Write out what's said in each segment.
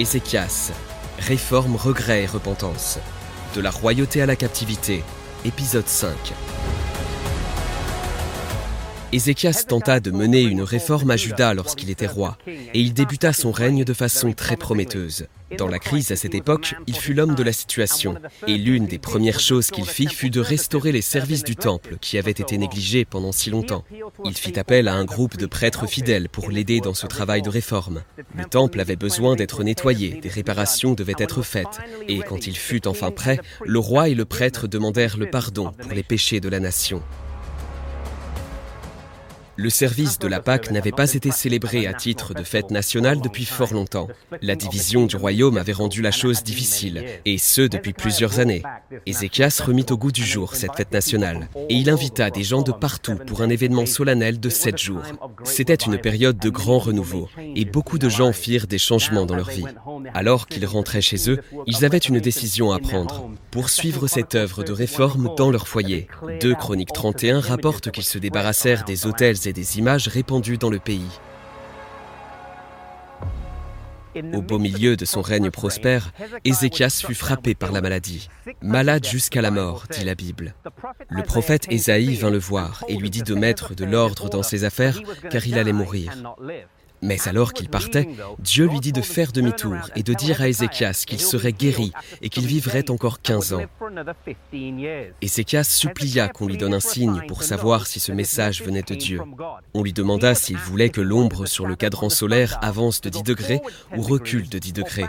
Ézéchias, réforme, regret et repentance. De la royauté à la captivité, épisode 5. Ézéchias tenta de mener une réforme à Juda lorsqu'il était roi, et il débuta son règne de façon très prometteuse. Dans la crise à cette époque, il fut l'homme de la situation, et l'une des premières choses qu'il fit fut de restaurer les services du temple qui avaient été négligés pendant si longtemps. Il fit appel à un groupe de prêtres fidèles pour l'aider dans ce travail de réforme. Le temple avait besoin d'être nettoyé, des réparations devaient être faites, et quand il fut enfin prêt, le roi et le prêtre demandèrent le pardon pour les péchés de la nation. Le service de la Pâque n'avait pas été célébré à titre de fête nationale depuis fort longtemps. La division du royaume avait rendu la chose difficile, et ce depuis plusieurs années. Ézéchias remit au goût du jour cette fête nationale, et il invita des gens de partout pour un événement solennel de sept jours. C'était une période de grand renouveau, et beaucoup de gens firent des changements dans leur vie. Alors qu'ils rentraient chez eux, ils avaient une décision à prendre, poursuivre cette œuvre de réforme dans leur foyer. 2 Chroniques 31 rapporte qu'ils se débarrassèrent des hôtels et des images répandues dans le pays. Au beau milieu de son règne prospère, Ézéchias fut frappé par la maladie. Malade jusqu'à la mort, dit la Bible. Le prophète Ésaïe vint le voir et lui dit de mettre de l'ordre dans ses affaires car il allait mourir. Mais alors qu'il partait, Dieu lui dit de faire demi-tour et de dire à Ézéchias qu'il serait guéri et qu'il vivrait encore 15 ans. Ézéchias supplia qu'on lui donne un signe pour savoir si ce message venait de Dieu. On lui demanda s'il voulait que l'ombre sur le cadran solaire avance de 10 degrés ou recule de 10 degrés.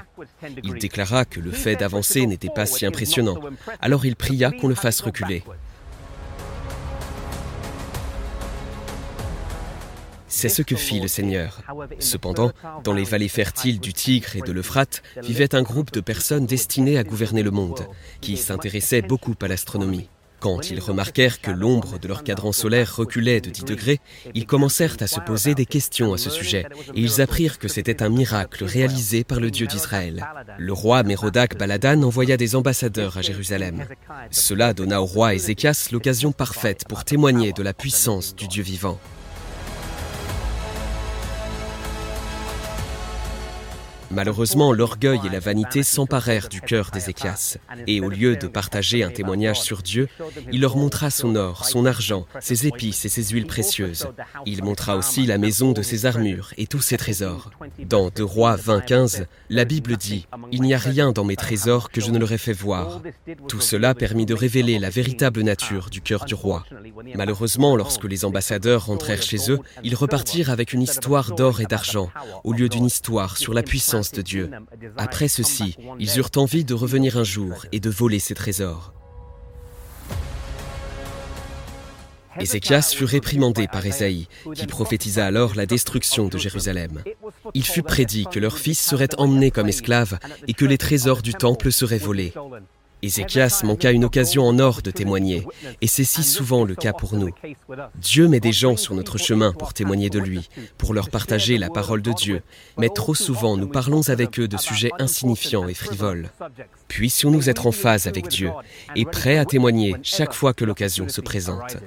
Il déclara que le fait d'avancer n'était pas si impressionnant, alors il pria qu'on le fasse reculer. C'est ce que fit le Seigneur. Cependant, dans les vallées fertiles du Tigre et de l'Euphrate vivait un groupe de personnes destinées à gouverner le monde, qui s'intéressaient beaucoup à l'astronomie. Quand ils remarquèrent que l'ombre de leur cadran solaire reculait de 10 degrés, ils commencèrent à se poser des questions à ce sujet, et ils apprirent que c'était un miracle réalisé par le Dieu d'Israël. Le roi Mérodac Baladan envoya des ambassadeurs à Jérusalem. Cela donna au roi Ézéchias l'occasion parfaite pour témoigner de la puissance du Dieu vivant. Malheureusement, l'orgueil et la vanité s'emparèrent du cœur d'Ézéchias, et au lieu de partager un témoignage sur Dieu, il leur montra son or, son argent, ses épices et ses huiles précieuses. Il montra aussi la maison de ses armures et tous ses trésors. Dans Deux Rois 20-15, la Bible dit Il n'y a rien dans mes trésors que je ne leur ai fait voir. Tout cela permit de révéler la véritable nature du cœur du roi. Malheureusement, lorsque les ambassadeurs rentrèrent chez eux, ils repartirent avec une histoire d'or et d'argent, au lieu d'une histoire sur la puissance de Dieu. Après ceci, ils eurent envie de revenir un jour et de voler ses trésors. Ézéchias fut réprimandé par Ésaïe, qui prophétisa alors la destruction de Jérusalem. Il fut prédit que leurs fils seraient emmenés comme esclaves et que les trésors du temple seraient volés. Ézéchias manqua une occasion en or de témoigner, et c'est si souvent le cas pour nous. Dieu met des gens sur notre chemin pour témoigner de lui, pour leur partager la parole de Dieu, mais trop souvent nous parlons avec eux de sujets insignifiants et frivoles. Puissions-nous être en phase avec Dieu et prêts à témoigner chaque fois que l'occasion se présente.